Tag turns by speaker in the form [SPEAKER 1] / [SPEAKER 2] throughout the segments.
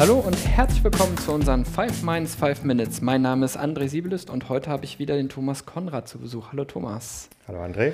[SPEAKER 1] Hallo und herzlich willkommen zu unseren 5 Minds 5 Minutes. Mein Name ist André Siebelist und heute habe ich wieder den Thomas Konrad zu Besuch. Hallo Thomas.
[SPEAKER 2] Hallo André.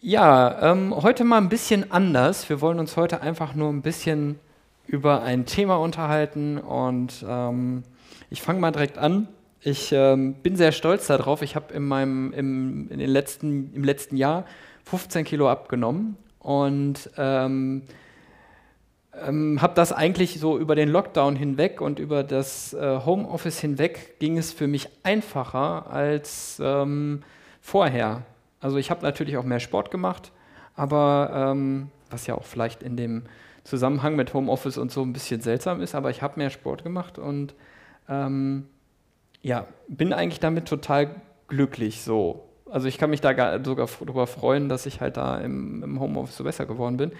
[SPEAKER 1] Ja, ähm, heute mal ein bisschen anders. Wir wollen uns heute einfach nur ein bisschen über ein Thema unterhalten und ähm, ich fange mal direkt an. Ich ähm, bin sehr stolz darauf. Ich habe in meinem im, in den letzten, im letzten Jahr 15 Kilo abgenommen und ähm, habe das eigentlich so über den Lockdown hinweg und über das äh, Homeoffice hinweg ging es für mich einfacher als ähm, vorher. Also ich habe natürlich auch mehr Sport gemacht, aber ähm, was ja auch vielleicht in dem Zusammenhang mit Homeoffice und so ein bisschen seltsam ist, aber ich habe mehr Sport gemacht und ähm, ja, bin eigentlich damit total glücklich so. Also ich kann mich da sogar darüber freuen, dass ich halt da im, im Homeoffice so besser geworden bin.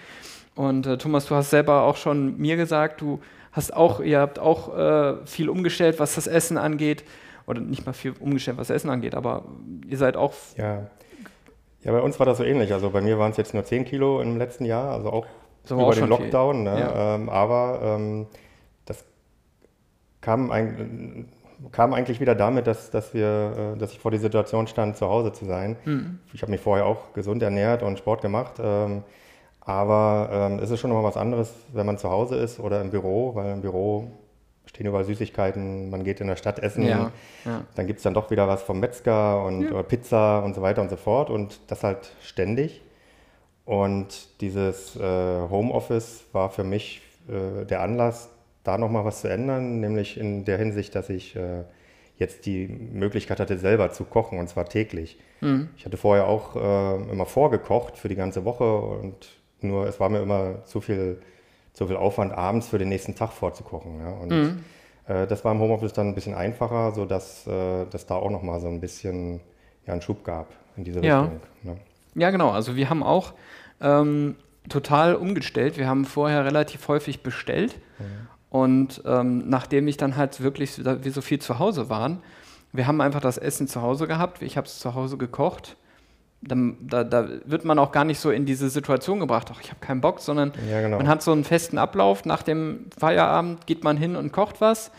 [SPEAKER 1] Und äh, Thomas, du hast selber auch schon mir gesagt, du hast auch, ihr habt auch äh, viel umgestellt, was das Essen angeht. Oder nicht mal viel umgestellt, was das Essen angeht, aber ihr seid auch.
[SPEAKER 2] Ja. ja, bei uns war das so ähnlich. Also bei mir waren es jetzt nur 10 Kilo im letzten Jahr, also auch über auch den Lockdown. Ne? Ja. Ähm, aber ähm, das kam, ein, kam, eigentlich wieder damit, dass, dass, wir, äh, dass ich vor die Situation stand, zu Hause zu sein. Mhm. Ich habe mich vorher auch gesund ernährt und Sport gemacht. Ähm, aber ähm, es ist schon nochmal was anderes, wenn man zu Hause ist oder im Büro, weil im Büro stehen überall Süßigkeiten, man geht in der Stadt essen, ja, ja. dann gibt es dann doch wieder was vom Metzger und ja. Pizza und so weiter und so fort und das halt ständig. Und dieses äh, Homeoffice war für mich äh, der Anlass, da nochmal was zu ändern, nämlich in der Hinsicht, dass ich äh, jetzt die Möglichkeit hatte, selber zu kochen und zwar täglich. Mhm. Ich hatte vorher auch äh, immer vorgekocht für die ganze Woche und nur es war mir immer zu viel, zu viel Aufwand, abends für den nächsten Tag vorzukochen. Ja? Und mhm. äh, das war im Homeoffice dann ein bisschen einfacher, sodass äh, das da auch nochmal so ein bisschen ja, einen Schub gab in diese
[SPEAKER 1] ja.
[SPEAKER 2] Richtung. Ne?
[SPEAKER 1] Ja, genau. Also wir haben auch ähm, total umgestellt. Wir haben vorher relativ häufig bestellt. Mhm. Und ähm, nachdem ich dann halt wirklich, wie so viel zu Hause waren, wir haben einfach das Essen zu Hause gehabt. Ich habe es zu Hause gekocht dann, da, da, wird man auch gar nicht so in diese Situation gebracht, ach, ich habe keinen Bock, sondern ja, genau. man hat so einen festen Ablauf. Nach dem Feierabend geht man hin und kocht was.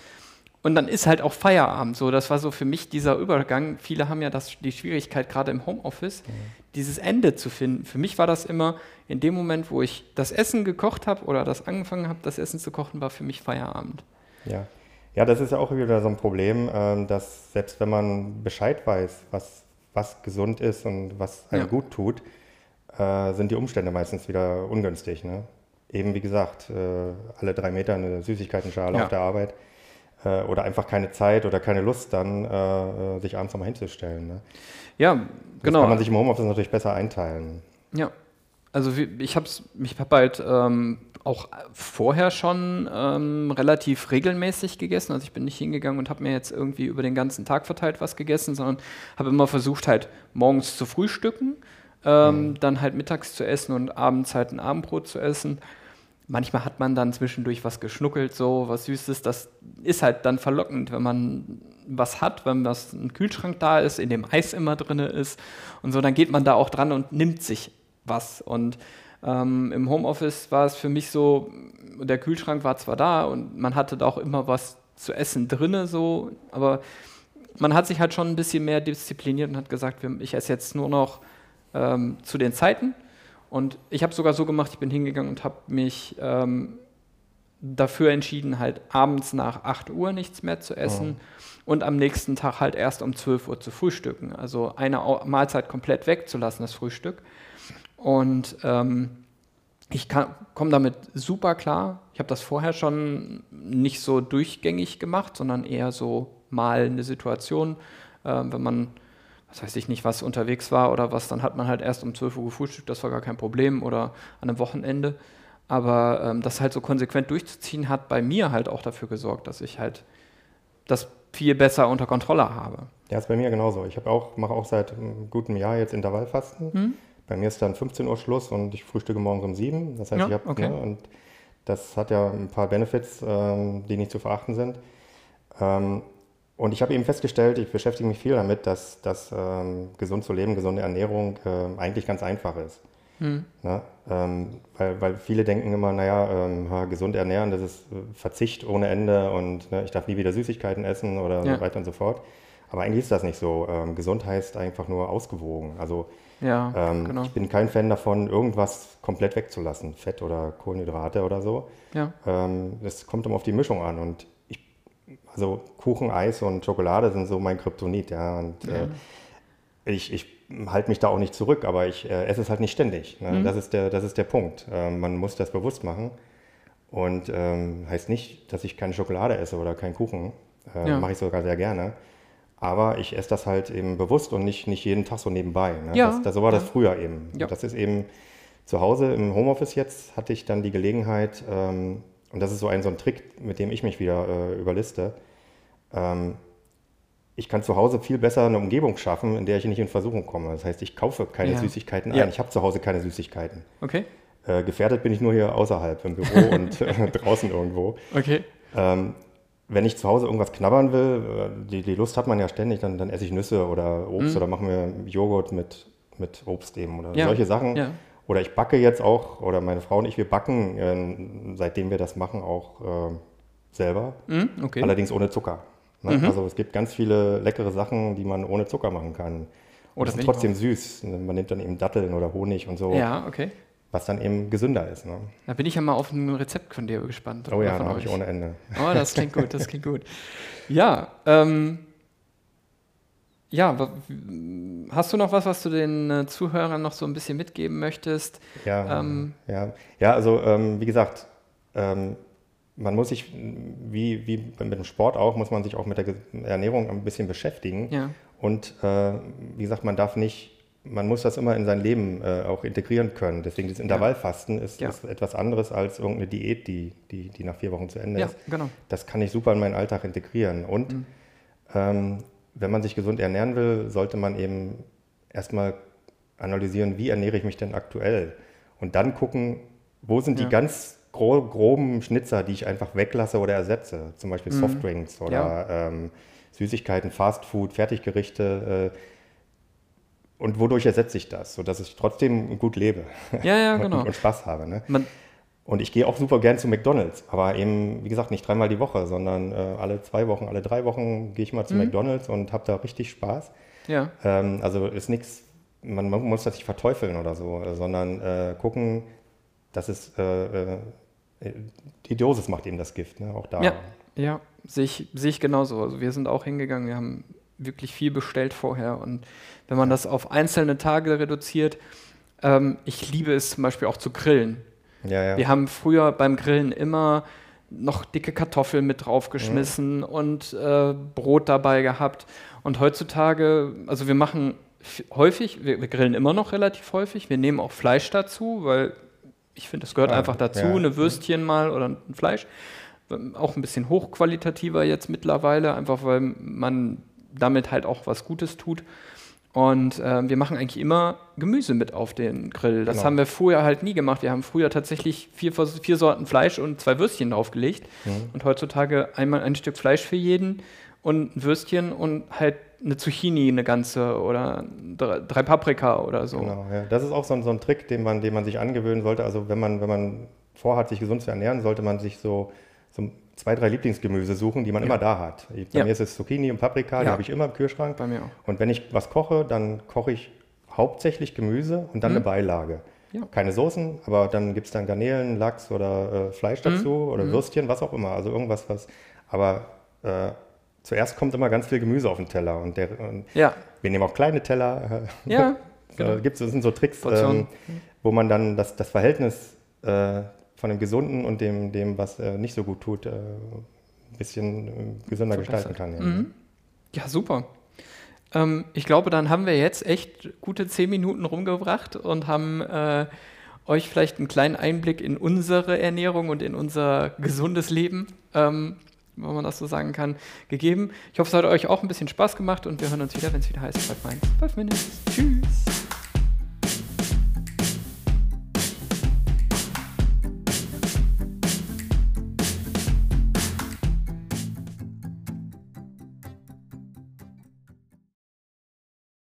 [SPEAKER 1] Und dann ist halt auch Feierabend so. Das war so für mich dieser Übergang. Viele haben ja das, die Schwierigkeit, gerade im Homeoffice, mhm. dieses Ende zu finden. Für mich war das immer in dem Moment, wo ich das Essen gekocht habe oder das angefangen habe, das Essen zu kochen, war für mich Feierabend.
[SPEAKER 2] Ja. Ja, das ist ja auch wieder so ein Problem, ähm, dass selbst wenn man Bescheid weiß, was was gesund ist und was einem ja. gut tut, äh, sind die Umstände meistens wieder ungünstig. Ne? Eben wie gesagt, äh, alle drei Meter eine Süßigkeitenschale ja. auf der Arbeit äh, oder einfach keine Zeit oder keine Lust dann, äh, äh, sich abends nochmal hinzustellen. Ne?
[SPEAKER 1] Ja, das genau.
[SPEAKER 2] kann man sich im Homeoffice natürlich besser einteilen.
[SPEAKER 1] Ja, also ich habe ich hab halt ähm, auch vorher schon ähm, relativ regelmäßig gegessen. Also ich bin nicht hingegangen und habe mir jetzt irgendwie über den ganzen Tag verteilt was gegessen, sondern habe immer versucht halt morgens zu frühstücken, ähm, mhm. dann halt mittags zu essen und abends halt ein Abendbrot zu essen. Manchmal hat man dann zwischendurch was geschnuckelt, so was Süßes. Das ist halt dann verlockend, wenn man was hat, wenn was ein Kühlschrank da ist, in dem Eis immer drin ist und so, dann geht man da auch dran und nimmt sich was. Und ähm, im Homeoffice war es für mich so, der Kühlschrank war zwar da und man hatte da auch immer was zu essen drinne, so, aber man hat sich halt schon ein bisschen mehr diszipliniert und hat gesagt, ich esse jetzt nur noch ähm, zu den Zeiten. Und ich habe sogar so gemacht, ich bin hingegangen und habe mich ähm, dafür entschieden, halt abends nach 8 Uhr nichts mehr zu essen oh. und am nächsten Tag halt erst um 12 Uhr zu frühstücken. Also eine Mahlzeit komplett wegzulassen, das Frühstück. Und ähm, ich komme damit super klar. Ich habe das vorher schon nicht so durchgängig gemacht, sondern eher so mal eine Situation, äh, wenn man, was weiß ich nicht, was unterwegs war oder was, dann hat man halt erst um 12 Uhr gefrühstückt, das war gar kein Problem oder an einem Wochenende. Aber ähm, das halt so konsequent durchzuziehen, hat bei mir halt auch dafür gesorgt, dass ich halt das viel besser unter Kontrolle habe.
[SPEAKER 2] Ja, ist bei mir genauso. Ich auch, mache auch seit einem guten Jahr jetzt Intervallfasten. Hm? Bei mir ist dann 15 Uhr Schluss und ich frühstücke morgens um 7. Das heißt, ja, ich habe, okay. ne, und das hat ja ein paar Benefits, ähm, die nicht zu verachten sind. Ähm, und ich habe eben festgestellt, ich beschäftige mich viel damit, dass, dass ähm, gesund zu leben, gesunde Ernährung äh, eigentlich ganz einfach ist. Hm. Na, ähm, weil, weil viele denken immer, naja, ähm, gesund ernähren, das ist äh, Verzicht ohne Ende und ne, ich darf nie wieder Süßigkeiten essen oder ja. so weiter und so fort. Aber eigentlich ist das nicht so. Ähm, gesund heißt einfach nur ausgewogen. Also ja, ähm, genau. ich bin kein Fan davon, irgendwas komplett wegzulassen, Fett oder Kohlenhydrate oder so. Ja. Ähm, das kommt immer auf die Mischung an und ich, also Kuchen, Eis und Schokolade sind so mein Kryptonit, ja. Und ja. Äh, ich, ich halte mich da auch nicht zurück, aber ich äh, esse es halt nicht ständig. Ne? Mhm. Das, ist der, das ist der Punkt. Ähm, man muss das bewusst machen. Und ähm, heißt nicht, dass ich keine Schokolade esse oder keinen Kuchen. Äh, ja. Mache ich sogar sehr gerne. Aber ich esse das halt eben bewusst und nicht, nicht jeden Tag so nebenbei. Ne? Ja. Das, das, so war das früher eben. Ja. Das ist eben zu Hause im Homeoffice jetzt, hatte ich dann die Gelegenheit, ähm, und das ist so ein, so ein Trick, mit dem ich mich wieder äh, überliste. Ähm, ich kann zu Hause viel besser eine Umgebung schaffen, in der ich nicht in Versuchung komme. Das heißt, ich kaufe keine ja. Süßigkeiten ein. Ja. Ich habe zu Hause keine Süßigkeiten.
[SPEAKER 1] Okay.
[SPEAKER 2] Äh, gefährdet bin ich nur hier außerhalb im Büro und äh, draußen irgendwo.
[SPEAKER 1] Okay.
[SPEAKER 2] Ähm, wenn ich zu Hause irgendwas knabbern will, äh, die, die Lust hat man ja ständig, dann, dann esse ich Nüsse oder Obst mhm. oder machen wir Joghurt mit, mit Obst eben oder ja. solche Sachen. Ja. Oder ich backe jetzt auch, oder meine Frau und ich, wir backen, äh, seitdem wir das machen, auch äh, selber. Mhm, okay. Allerdings ohne Zucker. Ne? Mhm. Also es gibt ganz viele leckere Sachen, die man ohne Zucker machen kann. Und das ist trotzdem süß. Man nimmt dann eben Datteln oder Honig und so.
[SPEAKER 1] Ja, okay.
[SPEAKER 2] Was dann eben gesünder ist. Ne?
[SPEAKER 1] Da bin ich ja mal auf ein Rezept von dir gespannt.
[SPEAKER 2] Oh ja, habe ich ohne Ende.
[SPEAKER 1] Oh, das klingt gut, das klingt gut. Ja, ähm, ja, hast du noch was, was du den äh, Zuhörern noch so ein bisschen mitgeben möchtest?
[SPEAKER 2] Ja, ähm, ja. ja also ähm, wie gesagt, ähm, man muss sich, wie, wie mit dem Sport auch, muss man sich auch mit der Ernährung ein bisschen beschäftigen. Ja. Und äh, wie gesagt, man darf nicht, man muss das immer in sein Leben äh, auch integrieren können. Deswegen das Intervallfasten ist, ja. ist, etwas anderes als irgendeine Diät, die, die, die nach vier Wochen zu Ende ja, ist. Genau. Das kann ich super in meinen Alltag integrieren. Und mhm. ähm, wenn man sich gesund ernähren will, sollte man eben erstmal analysieren, wie ernähre ich mich denn aktuell? Und dann gucken, wo sind die ganz groben Schnitzer, die ich einfach weglasse oder ersetze. Zum Beispiel mhm. Softdrinks oder ja. ähm, Süßigkeiten, Fastfood, Fertiggerichte. Äh, und wodurch ersetze ich das, sodass ich trotzdem gut lebe
[SPEAKER 1] ja, ja, genau.
[SPEAKER 2] und, und Spaß habe. Ne? und ich gehe auch super gern zu McDonalds, aber eben, wie gesagt, nicht dreimal die Woche, sondern äh, alle zwei Wochen, alle drei Wochen gehe ich mal zu mhm. McDonalds und habe da richtig Spaß. Ja. Ähm, also ist nichts, man, man, muss das nicht verteufeln oder so, sondern äh, gucken, dass es äh, äh die Dosis macht eben das Gift, ne? auch da.
[SPEAKER 1] Ja, ja sehe ich, seh ich genauso. Also wir sind auch hingegangen, wir haben wirklich viel bestellt vorher und wenn man das auf einzelne Tage reduziert, ähm, ich liebe es zum Beispiel auch zu grillen. Ja, ja. Wir haben früher beim Grillen immer noch dicke Kartoffeln mit draufgeschmissen mhm. und äh, Brot dabei gehabt. Und heutzutage, also wir machen häufig, wir, wir, grillen immer noch relativ häufig, wir nehmen auch Fleisch dazu, weil ich finde, das gehört ah, einfach dazu, ja. eine Würstchen mal oder ein Fleisch. Auch ein bisschen hochqualitativer jetzt mittlerweile, einfach weil man damit halt auch was Gutes tut. Und äh, wir machen eigentlich immer Gemüse mit auf den Grill. Das genau. haben wir früher halt nie gemacht. Wir haben früher tatsächlich vier, vier Sorten Fleisch und zwei Würstchen draufgelegt. Mhm. Und heutzutage einmal ein Stück Fleisch für jeden und ein Würstchen und halt eine Zucchini, eine ganze oder drei Paprika oder so. Genau,
[SPEAKER 2] ja. Das ist auch so ein, so ein Trick, den man, den man sich angewöhnen sollte. Also wenn man, wenn man vorhat, sich gesund zu ernähren, sollte man sich so, so zwei, drei Lieblingsgemüse suchen, die man ja. immer da hat. Bei ja. mir ist es Zucchini und Paprika, ja. die habe ich immer im Kühlschrank.
[SPEAKER 1] Bei mir auch.
[SPEAKER 2] Und wenn ich was koche, dann koche ich hauptsächlich Gemüse und dann mhm. eine Beilage. Keine Soßen, aber dann gibt es dann Garnelen, Lachs oder äh, Fleisch mhm. dazu mhm. oder Würstchen, was auch immer. Also irgendwas, was. Aber äh, zuerst kommt immer ganz viel Gemüse auf den Teller. Und, der, und wir nehmen auch kleine Teller.
[SPEAKER 1] Ja.
[SPEAKER 2] genau. gibt's, das sind so Tricks, ähm, wo man dann das, das Verhältnis äh, von dem Gesunden und dem, dem was äh, nicht so gut tut, äh, ein bisschen äh, gesünder gestalten kann. Ja. Mhm.
[SPEAKER 1] ja, super. Ähm, ich glaube, dann haben wir jetzt echt gute zehn Minuten rumgebracht und haben äh, euch vielleicht einen kleinen Einblick in unsere Ernährung und in unser gesundes Leben ähm, wenn man das so sagen kann, gegeben. Ich hoffe, es hat euch auch ein bisschen Spaß gemacht und wir hören uns wieder, wenn es wieder heißt, 5 Minutes. Tschüss.